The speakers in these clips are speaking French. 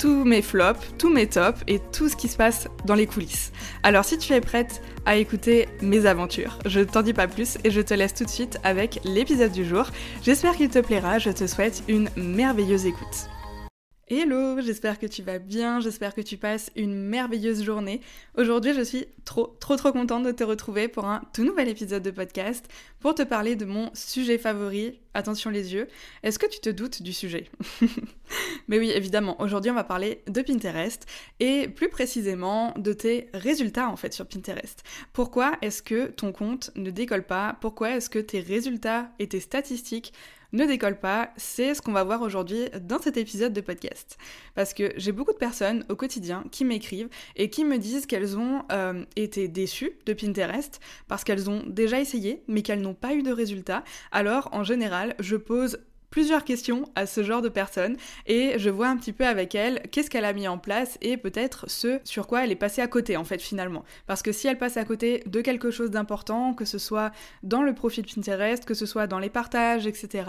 tous mes flops, tous mes tops et tout ce qui se passe dans les coulisses. Alors si tu es prête à écouter mes aventures, je ne t'en dis pas plus et je te laisse tout de suite avec l'épisode du jour. J'espère qu'il te plaira, je te souhaite une merveilleuse écoute. Hello, j'espère que tu vas bien, j'espère que tu passes une merveilleuse journée. Aujourd'hui, je suis trop, trop, trop contente de te retrouver pour un tout nouvel épisode de podcast pour te parler de mon sujet favori. Attention les yeux, est-ce que tu te doutes du sujet? Mais oui, évidemment, aujourd'hui on va parler de Pinterest et plus précisément de tes résultats en fait sur Pinterest. Pourquoi est-ce que ton compte ne décolle pas? Pourquoi est-ce que tes résultats et tes statistiques ne décolle pas, c'est ce qu'on va voir aujourd'hui dans cet épisode de podcast. Parce que j'ai beaucoup de personnes au quotidien qui m'écrivent et qui me disent qu'elles ont euh, été déçues de Pinterest parce qu'elles ont déjà essayé mais qu'elles n'ont pas eu de résultats. Alors en général, je pose plusieurs questions à ce genre de personnes et je vois un petit peu avec elle qu'est-ce qu'elle a mis en place et peut-être ce sur quoi elle est passée à côté en fait finalement. Parce que si elle passe à côté de quelque chose d'important, que ce soit dans le profil Pinterest, que ce soit dans les partages, etc.,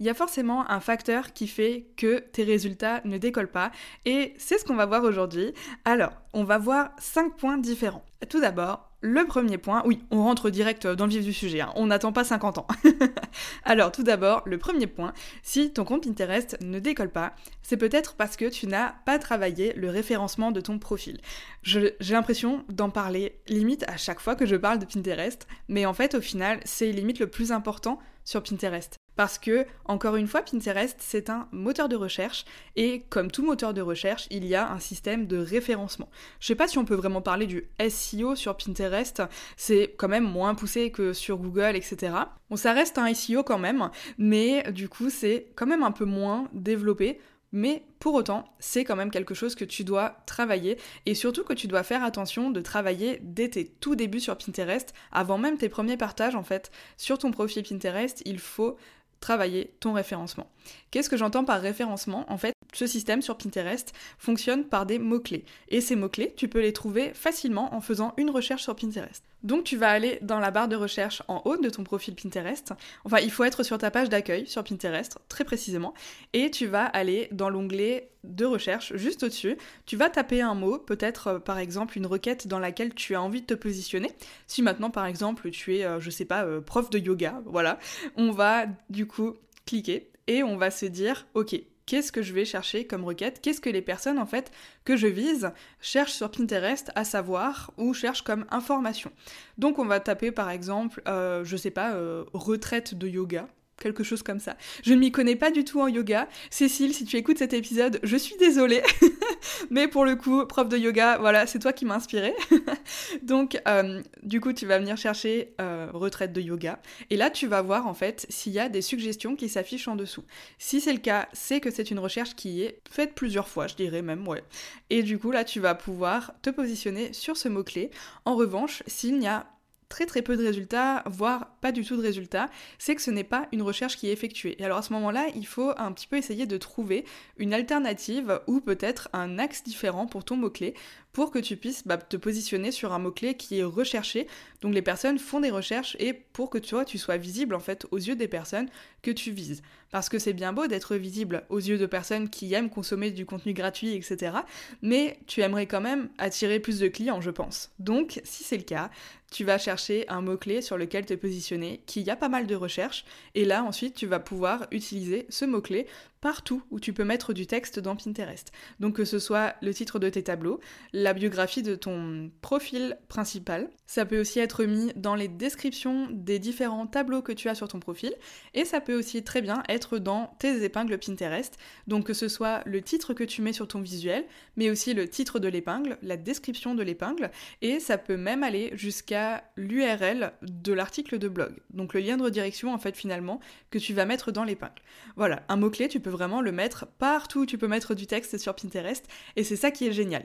il y a forcément un facteur qui fait que tes résultats ne décollent pas et c'est ce qu'on va voir aujourd'hui. Alors, on va voir cinq points différents. Tout d'abord, le premier point, oui, on rentre direct dans le vif du sujet, hein. on n'attend pas 50 ans. Alors tout d'abord, le premier point, si ton compte Pinterest ne décolle pas, c'est peut-être parce que tu n'as pas travaillé le référencement de ton profil. J'ai l'impression d'en parler limite à chaque fois que je parle de Pinterest, mais en fait au final c'est limite le plus important sur Pinterest. Parce que, encore une fois, Pinterest, c'est un moteur de recherche, et comme tout moteur de recherche, il y a un système de référencement. Je sais pas si on peut vraiment parler du SEO sur Pinterest, c'est quand même moins poussé que sur Google, etc. Bon, ça reste un SEO quand même, mais du coup, c'est quand même un peu moins développé. Mais pour autant, c'est quand même quelque chose que tu dois travailler et surtout que tu dois faire attention de travailler dès tes tout débuts sur Pinterest, avant même tes premiers partages en fait. Sur ton profil Pinterest, il faut travailler ton référencement. Qu'est-ce que j'entends par référencement? En fait, ce système sur Pinterest fonctionne par des mots-clés. Et ces mots-clés, tu peux les trouver facilement en faisant une recherche sur Pinterest. Donc tu vas aller dans la barre de recherche en haut de ton profil Pinterest. Enfin, il faut être sur ta page d'accueil sur Pinterest, très précisément. Et tu vas aller dans l'onglet de recherche juste au-dessus. Tu vas taper un mot, peut-être euh, par exemple une requête dans laquelle tu as envie de te positionner. Si maintenant par exemple tu es, euh, je sais pas, euh, prof de yoga, voilà, on va du coup cliquer et on va se dire, ok, qu'est-ce que je vais chercher comme requête, qu'est-ce que les personnes en fait que je vise cherchent sur Pinterest à savoir ou cherchent comme information. Donc on va taper par exemple, euh, je sais pas, euh, retraite de yoga, quelque chose comme ça. Je ne m'y connais pas du tout en yoga. Cécile, si tu écoutes cet épisode, je suis désolée. Mais pour le coup, prof de yoga, voilà, c'est toi qui m'as inspiré. Donc, euh, du coup, tu vas venir chercher euh, retraite de yoga. Et là, tu vas voir en fait s'il y a des suggestions qui s'affichent en dessous. Si c'est le cas, c'est que c'est une recherche qui est faite plusieurs fois, je dirais même, ouais. Et du coup, là, tu vas pouvoir te positionner sur ce mot-clé. En revanche, s'il n'y a très très peu de résultats, voire pas du tout de résultats, c'est que ce n'est pas une recherche qui est effectuée. Et alors à ce moment-là, il faut un petit peu essayer de trouver une alternative ou peut-être un axe différent pour ton mot-clé pour que tu puisses bah, te positionner sur un mot-clé qui est recherché. Donc les personnes font des recherches et pour que toi tu sois visible en fait aux yeux des personnes que tu vises. Parce que c'est bien beau d'être visible aux yeux de personnes qui aiment consommer du contenu gratuit, etc. Mais tu aimerais quand même attirer plus de clients, je pense. Donc si c'est le cas, tu vas chercher un mot-clé sur lequel te positionner, qui a pas mal de recherches, et là ensuite tu vas pouvoir utiliser ce mot-clé partout où tu peux mettre du texte dans Pinterest. Donc que ce soit le titre de tes tableaux, la biographie de ton profil principal, ça peut aussi être mis dans les descriptions des différents tableaux que tu as sur ton profil, et ça peut aussi très bien être dans tes épingles Pinterest, donc que ce soit le titre que tu mets sur ton visuel, mais aussi le titre de l'épingle, la description de l'épingle, et ça peut même aller jusqu'à l'URL de l'article de blog, donc le lien de redirection en fait finalement que tu vas mettre dans l'épingle. Voilà, un mot-clé, tu peux vraiment le mettre partout tu peux mettre du texte sur Pinterest, et c'est ça qui est génial.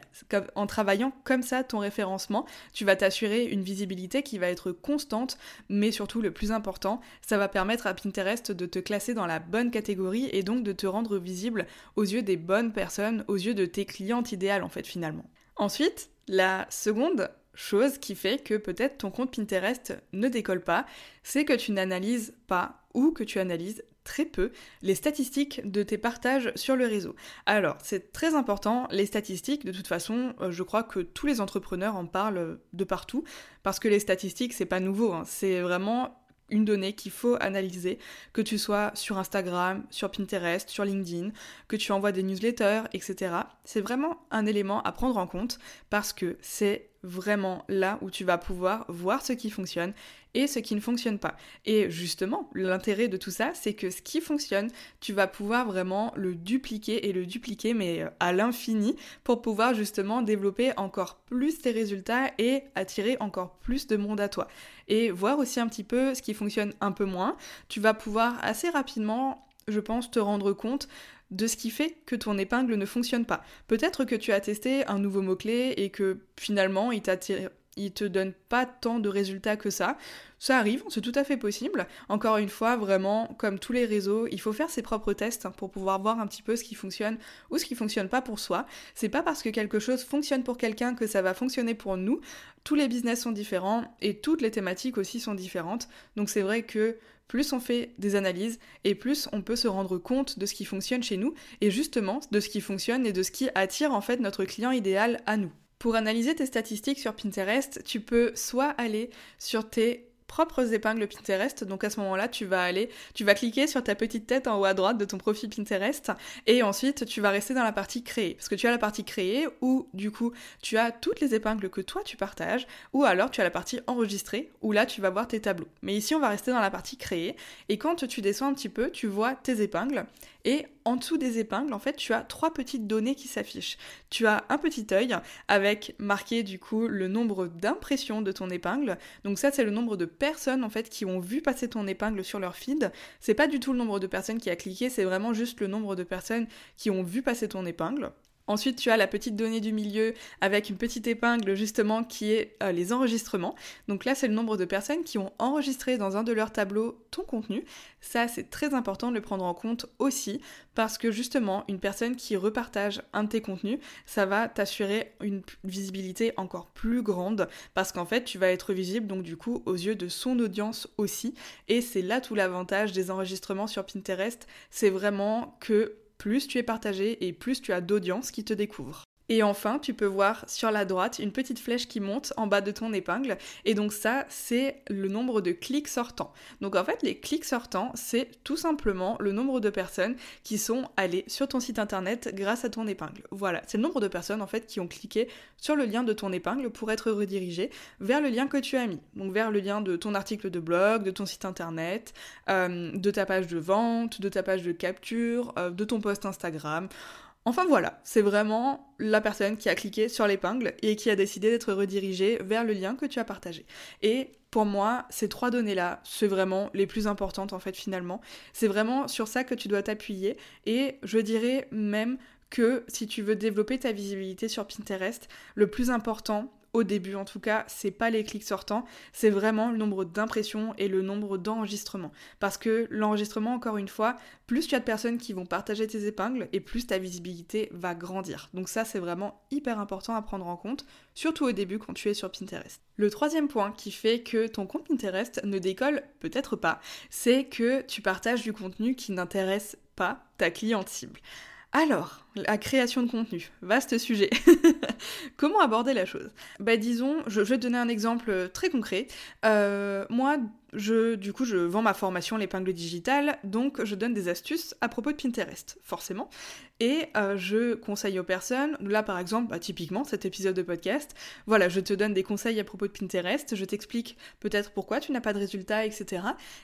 En travaillant comme ça ton référencement, tu vas t'assurer une visibilité qui va être constante, mais surtout le plus important, ça va permettre à Pinterest de te classer dans la bonne catégorie et donc de te rendre visible aux yeux des bonnes personnes, aux yeux de tes clientes idéales en fait finalement. Ensuite, la seconde chose qui fait que peut-être ton compte Pinterest ne décolle pas, c'est que tu n'analyses pas ou que tu analyses très peu les statistiques de tes partages sur le réseau. Alors, c'est très important, les statistiques, de toute façon, euh, je crois que tous les entrepreneurs en parlent de partout, parce que les statistiques, c'est pas nouveau, hein. c'est vraiment une donnée qu'il faut analyser, que tu sois sur Instagram, sur Pinterest, sur LinkedIn, que tu envoies des newsletters, etc. C'est vraiment un élément à prendre en compte parce que c'est vraiment là où tu vas pouvoir voir ce qui fonctionne et ce qui ne fonctionne pas. Et justement, l'intérêt de tout ça, c'est que ce qui fonctionne, tu vas pouvoir vraiment le dupliquer et le dupliquer, mais euh, à l'infini, pour pouvoir justement développer encore plus tes résultats et attirer encore plus de monde à toi. Et voir aussi un petit peu ce qui fonctionne un peu moins. Tu vas pouvoir assez rapidement je pense, te rendre compte de ce qui fait que ton épingle ne fonctionne pas. Peut-être que tu as testé un nouveau mot-clé et que finalement il il te donne pas tant de résultats que ça. Ça arrive, c'est tout à fait possible. Encore une fois, vraiment, comme tous les réseaux, il faut faire ses propres tests pour pouvoir voir un petit peu ce qui fonctionne ou ce qui fonctionne pas pour soi. C'est pas parce que quelque chose fonctionne pour quelqu'un que ça va fonctionner pour nous. Tous les business sont différents et toutes les thématiques aussi sont différentes. Donc c'est vrai que plus on fait des analyses et plus on peut se rendre compte de ce qui fonctionne chez nous et justement de ce qui fonctionne et de ce qui attire en fait notre client idéal à nous. Pour analyser tes statistiques sur Pinterest, tu peux soit aller sur tes propres épingles Pinterest. Donc à ce moment-là, tu vas aller, tu vas cliquer sur ta petite tête en haut à droite de ton profil Pinterest et ensuite tu vas rester dans la partie créer. Parce que tu as la partie créer où du coup tu as toutes les épingles que toi tu partages ou alors tu as la partie enregistrer où là tu vas voir tes tableaux. Mais ici on va rester dans la partie créer et quand tu descends un petit peu, tu vois tes épingles et en dessous des épingles, en fait, tu as trois petites données qui s'affichent. Tu as un petit œil avec marqué du coup le nombre d'impressions de ton épingle. Donc ça, c'est le nombre de personnes en fait qui ont vu passer ton épingle sur leur feed. C'est pas du tout le nombre de personnes qui a cliqué, c'est vraiment juste le nombre de personnes qui ont vu passer ton épingle. Ensuite, tu as la petite donnée du milieu avec une petite épingle justement qui est euh, les enregistrements. Donc là, c'est le nombre de personnes qui ont enregistré dans un de leurs tableaux ton contenu. Ça, c'est très important de le prendre en compte aussi parce que justement, une personne qui repartage un de tes contenus, ça va t'assurer une visibilité encore plus grande parce qu'en fait, tu vas être visible donc du coup aux yeux de son audience aussi. Et c'est là tout l'avantage des enregistrements sur Pinterest, c'est vraiment que plus tu es partagé et plus tu as d'audience qui te découvre. Et enfin, tu peux voir sur la droite une petite flèche qui monte en bas de ton épingle. Et donc ça, c'est le nombre de clics sortants. Donc en fait, les clics sortants, c'est tout simplement le nombre de personnes qui sont allées sur ton site internet grâce à ton épingle. Voilà, c'est le nombre de personnes en fait qui ont cliqué sur le lien de ton épingle pour être redirigées vers le lien que tu as mis. Donc vers le lien de ton article de blog, de ton site internet, euh, de ta page de vente, de ta page de capture, euh, de ton post Instagram. Enfin voilà, c'est vraiment la personne qui a cliqué sur l'épingle et qui a décidé d'être redirigée vers le lien que tu as partagé. Et pour moi, ces trois données-là, c'est vraiment les plus importantes en fait finalement. C'est vraiment sur ça que tu dois t'appuyer et je dirais même que si tu veux développer ta visibilité sur Pinterest, le plus important, au début en tout cas, c'est pas les clics sortants, c'est vraiment le nombre d'impressions et le nombre d'enregistrements. Parce que l'enregistrement, encore une fois, plus tu as de personnes qui vont partager tes épingles et plus ta visibilité va grandir. Donc ça, c'est vraiment hyper important à prendre en compte, surtout au début quand tu es sur Pinterest. Le troisième point qui fait que ton compte Pinterest ne décolle peut-être pas, c'est que tu partages du contenu qui n'intéresse pas ta cliente cible. Alors, la création de contenu, vaste sujet. Comment aborder la chose? Bah disons, je, vais te donner un exemple très concret. Euh, moi, je, du coup, je vends ma formation l'épingle digitale, donc je donne des astuces à propos de Pinterest, forcément. Et euh, je conseille aux personnes, là par exemple, bah, typiquement cet épisode de podcast, voilà, je te donne des conseils à propos de Pinterest, je t'explique peut-être pourquoi tu n'as pas de résultats, etc.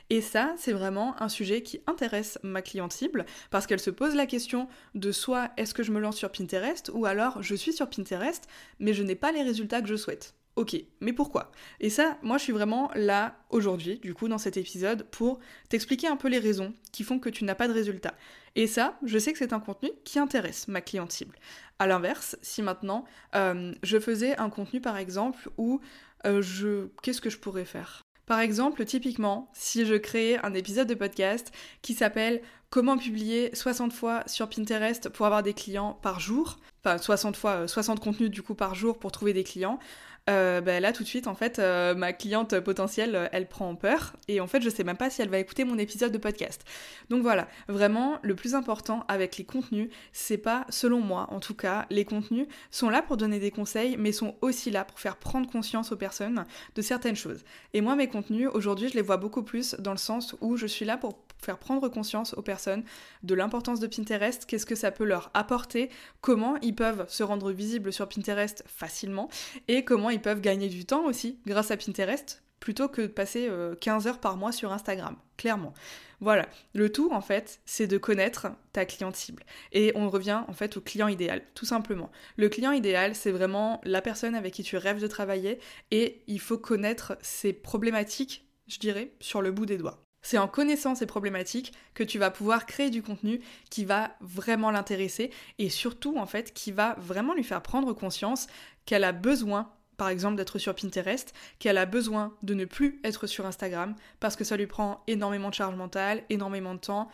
Et ça, c'est vraiment un sujet qui intéresse ma cliente cible, parce qu'elle se pose la question de soit est-ce que je me lance sur Pinterest, ou alors je suis sur Pinterest, mais je n'ai pas les résultats que je souhaite. Ok, mais pourquoi? Et ça, moi je suis vraiment là aujourd'hui, du coup, dans cet épisode, pour t'expliquer un peu les raisons qui font que tu n'as pas de résultat. Et ça, je sais que c'est un contenu qui intéresse ma cliente cible. À l'inverse, si maintenant euh, je faisais un contenu par exemple où euh, je. Qu'est-ce que je pourrais faire? Par exemple, typiquement, si je créais un épisode de podcast qui s'appelle Comment publier 60 fois sur Pinterest pour avoir des clients par jour, enfin 60 fois, 60 euh, contenus du coup par jour pour trouver des clients, euh, bah, là tout de suite en fait euh, ma cliente potentielle euh, elle prend peur et en fait je sais même pas si elle va écouter mon épisode de podcast. Donc voilà, vraiment le plus important avec les contenus, c'est pas selon moi en tout cas, les contenus sont là pour donner des conseils mais sont aussi là pour faire prendre conscience aux personnes de certaines choses. Et moi mes contenus aujourd'hui je les vois beaucoup plus dans le sens où je suis là pour faire prendre conscience aux personnes de l'importance de Pinterest, qu'est-ce que ça peut leur apporter, comment ils peuvent se rendre visibles sur Pinterest facilement et comment ils peuvent gagner du temps aussi grâce à Pinterest plutôt que de passer 15 euh, heures par mois sur Instagram, clairement. Voilà, le tout en fait, c'est de connaître ta cliente cible. Et on revient en fait au client idéal, tout simplement. Le client idéal, c'est vraiment la personne avec qui tu rêves de travailler et il faut connaître ses problématiques, je dirais, sur le bout des doigts. C'est en connaissant ces problématiques que tu vas pouvoir créer du contenu qui va vraiment l'intéresser et surtout en fait qui va vraiment lui faire prendre conscience qu'elle a besoin par exemple d'être sur Pinterest, qu'elle a besoin de ne plus être sur Instagram parce que ça lui prend énormément de charge mentale, énormément de temps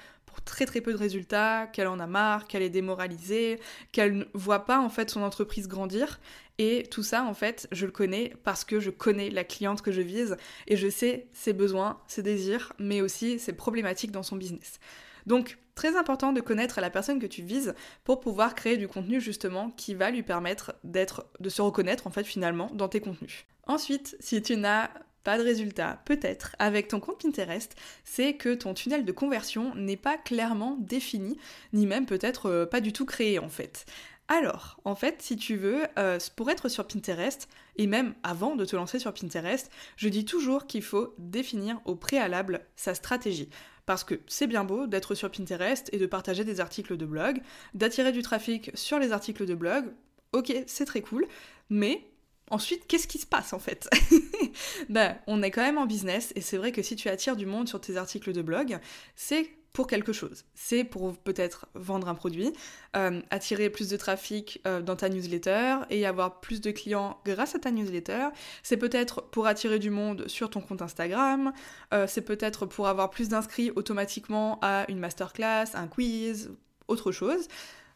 très très peu de résultats, qu'elle en a marre, qu'elle est démoralisée, qu'elle ne voit pas en fait son entreprise grandir. Et tout ça en fait, je le connais parce que je connais la cliente que je vise et je sais ses besoins, ses désirs, mais aussi ses problématiques dans son business. Donc, très important de connaître la personne que tu vises pour pouvoir créer du contenu justement qui va lui permettre d'être, de se reconnaître en fait finalement dans tes contenus. Ensuite, si tu n'as pas de résultat, peut-être, avec ton compte Pinterest, c'est que ton tunnel de conversion n'est pas clairement défini, ni même peut-être euh, pas du tout créé en fait. Alors, en fait, si tu veux, euh, pour être sur Pinterest, et même avant de te lancer sur Pinterest, je dis toujours qu'il faut définir au préalable sa stratégie. Parce que c'est bien beau d'être sur Pinterest et de partager des articles de blog, d'attirer du trafic sur les articles de blog. Ok, c'est très cool, mais Ensuite, qu'est-ce qui se passe en fait? Ben, on est quand même en business et c'est vrai que si tu attires du monde sur tes articles de blog, c'est pour quelque chose. C'est pour peut-être vendre un produit, euh, attirer plus de trafic euh, dans ta newsletter et avoir plus de clients grâce à ta newsletter. C'est peut-être pour attirer du monde sur ton compte Instagram. Euh, c'est peut-être pour avoir plus d'inscrits automatiquement à une masterclass, un quiz, autre chose.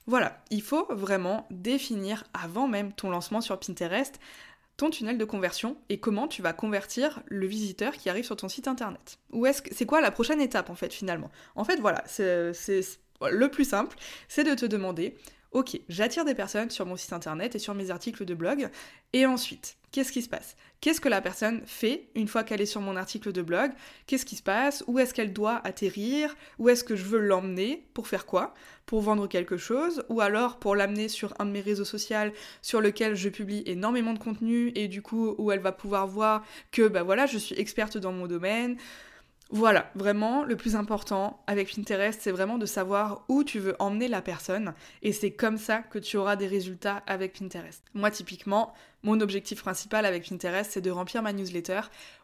Voilà, il faut vraiment définir avant même ton lancement sur Pinterest ton tunnel de conversion et comment tu vas convertir le visiteur qui arrive sur ton site internet. Ou est-ce que c'est quoi la prochaine étape en fait finalement? En fait voilà, c'est le plus simple, c'est de te demander Ok, j'attire des personnes sur mon site internet et sur mes articles de blog. Et ensuite, qu'est-ce qui se passe? Qu'est-ce que la personne fait une fois qu'elle est sur mon article de blog? Qu'est-ce qui se passe? Où est-ce qu'elle doit atterrir? Où est-ce que je veux l'emmener? Pour faire quoi? Pour vendre quelque chose? Ou alors pour l'amener sur un de mes réseaux sociaux sur lequel je publie énormément de contenu et du coup où elle va pouvoir voir que bah voilà, je suis experte dans mon domaine. Voilà, vraiment, le plus important avec Pinterest, c'est vraiment de savoir où tu veux emmener la personne et c'est comme ça que tu auras des résultats avec Pinterest. Moi, typiquement, mon objectif principal avec Pinterest, c'est de remplir ma newsletter.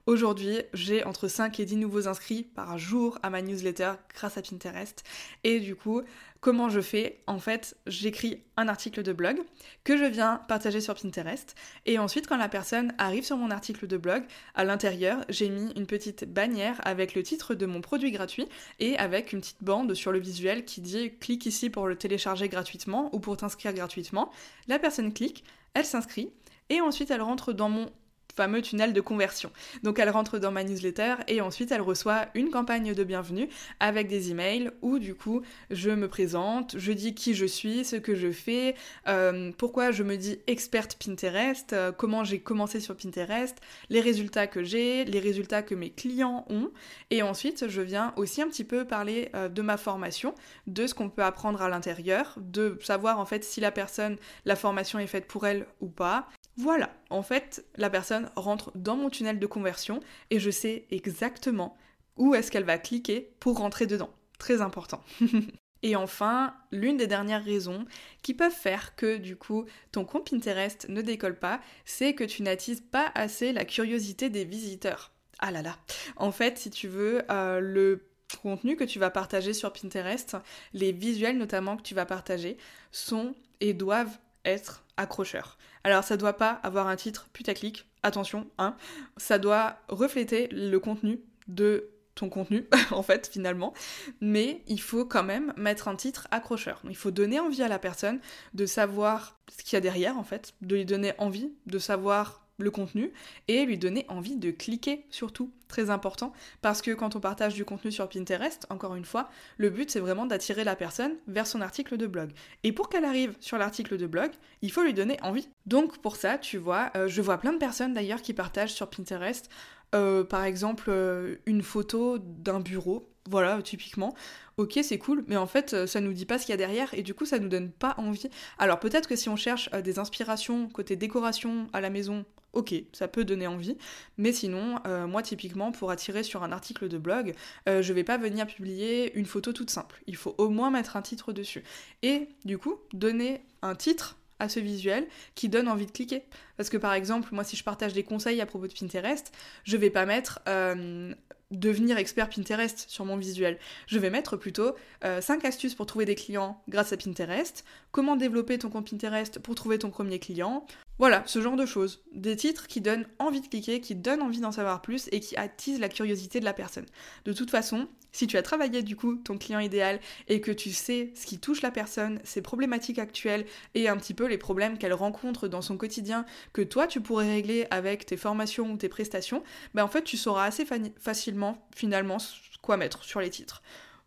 Aujourd'hui, j'ai entre 5 et 10 nouveaux inscrits par jour à ma newsletter grâce à Pinterest. Et du coup, comment je fais En fait, j'écris un article de blog que je viens partager sur Pinterest. Et ensuite, quand la personne arrive sur mon article de blog, à l'intérieur, j'ai mis une petite bannière avec le titre de mon produit gratuit et avec une petite bande sur le visuel qui dit clique ici pour le télécharger gratuitement ou pour t'inscrire gratuitement. La personne clique, elle s'inscrit et ensuite elle rentre dans mon fameux tunnel de conversion. Donc elle rentre dans ma newsletter et ensuite elle reçoit une campagne de bienvenue avec des emails où du coup je me présente, je dis qui je suis, ce que je fais, euh, pourquoi je me dis experte Pinterest, euh, comment j'ai commencé sur Pinterest, les résultats que j'ai, les résultats que mes clients ont et ensuite je viens aussi un petit peu parler euh, de ma formation, de ce qu'on peut apprendre à l'intérieur, de savoir en fait si la personne, la formation est faite pour elle ou pas, voilà, en fait, la personne rentre dans mon tunnel de conversion et je sais exactement où est-ce qu'elle va cliquer pour rentrer dedans. Très important. et enfin, l'une des dernières raisons qui peuvent faire que du coup ton compte Pinterest ne décolle pas, c'est que tu n'attises pas assez la curiosité des visiteurs. Ah là là. En fait, si tu veux, euh, le contenu que tu vas partager sur Pinterest, les visuels notamment que tu vas partager, sont et doivent être accrocheurs. Alors ça doit pas avoir un titre putaclic, attention, hein. Ça doit refléter le contenu de ton contenu, en fait, finalement. Mais il faut quand même mettre un titre accrocheur. Il faut donner envie à la personne de savoir ce qu'il y a derrière, en fait, de lui donner envie de savoir le contenu et lui donner envie de cliquer surtout, très important, parce que quand on partage du contenu sur Pinterest, encore une fois, le but c'est vraiment d'attirer la personne vers son article de blog. Et pour qu'elle arrive sur l'article de blog, il faut lui donner envie. Donc pour ça, tu vois, euh, je vois plein de personnes d'ailleurs qui partagent sur Pinterest, euh, par exemple, euh, une photo d'un bureau voilà, typiquement, ok, c'est cool, mais en fait, ça nous dit pas ce qu'il y a derrière et du coup, ça nous donne pas envie. Alors peut-être que si on cherche des inspirations côté décoration à la maison, ok, ça peut donner envie, mais sinon, euh, moi typiquement, pour attirer sur un article de blog, euh, je vais pas venir publier une photo toute simple. Il faut au moins mettre un titre dessus. Et du coup, donner un titre à ce visuel qui donne envie de cliquer. Parce que par exemple, moi si je partage des conseils à propos de Pinterest, je vais pas mettre euh, devenir expert Pinterest sur mon visuel. Je vais mettre plutôt 5 astuces pour trouver des clients grâce à Pinterest, comment développer ton compte Pinterest pour trouver ton premier client, voilà, ce genre de choses. Des titres qui donnent envie de cliquer, qui donnent envie d'en savoir plus et qui attisent la curiosité de la personne. De toute façon, si tu as travaillé du coup ton client idéal et que tu sais ce qui touche la personne, ses problématiques actuelles et un petit peu les problèmes qu'elle rencontre dans son quotidien que toi tu pourrais régler avec tes formations ou tes prestations, ben en fait tu sauras assez facilement finalement quoi mettre sur les titres.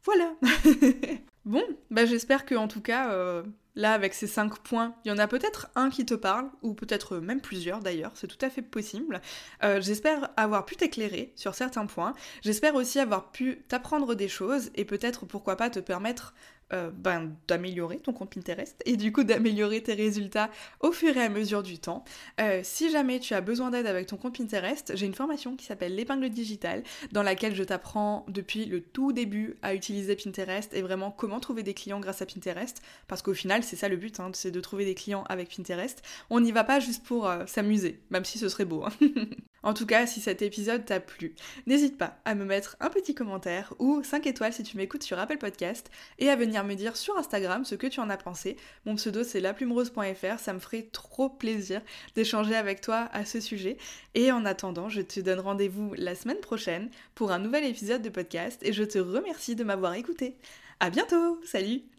Voilà. bon, ben j'espère que en tout cas euh, Là, avec ces cinq points, il y en a peut-être un qui te parle, ou peut-être même plusieurs d'ailleurs, c'est tout à fait possible. Euh, j'espère avoir pu t'éclairer sur certains points. J'espère aussi avoir pu t'apprendre des choses et peut-être pourquoi pas te permettre euh, ben, d'améliorer ton compte Pinterest et du coup d'améliorer tes résultats au fur et à mesure du temps. Euh, si jamais tu as besoin d'aide avec ton compte Pinterest, j'ai une formation qui s'appelle l'épingle digitale dans laquelle je t'apprends depuis le tout début à utiliser Pinterest et vraiment comment trouver des clients grâce à Pinterest parce qu'au final c'est ça le but, hein, c'est de trouver des clients avec Pinterest. On n'y va pas juste pour euh, s'amuser, même si ce serait beau. Hein. En tout cas, si cet épisode t'a plu, n'hésite pas à me mettre un petit commentaire ou 5 étoiles si tu m'écoutes sur Apple Podcast et à venir me dire sur Instagram ce que tu en as pensé. Mon pseudo c'est laplumerose.fr, ça me ferait trop plaisir d'échanger avec toi à ce sujet. Et en attendant, je te donne rendez-vous la semaine prochaine pour un nouvel épisode de podcast et je te remercie de m'avoir écouté. À bientôt, salut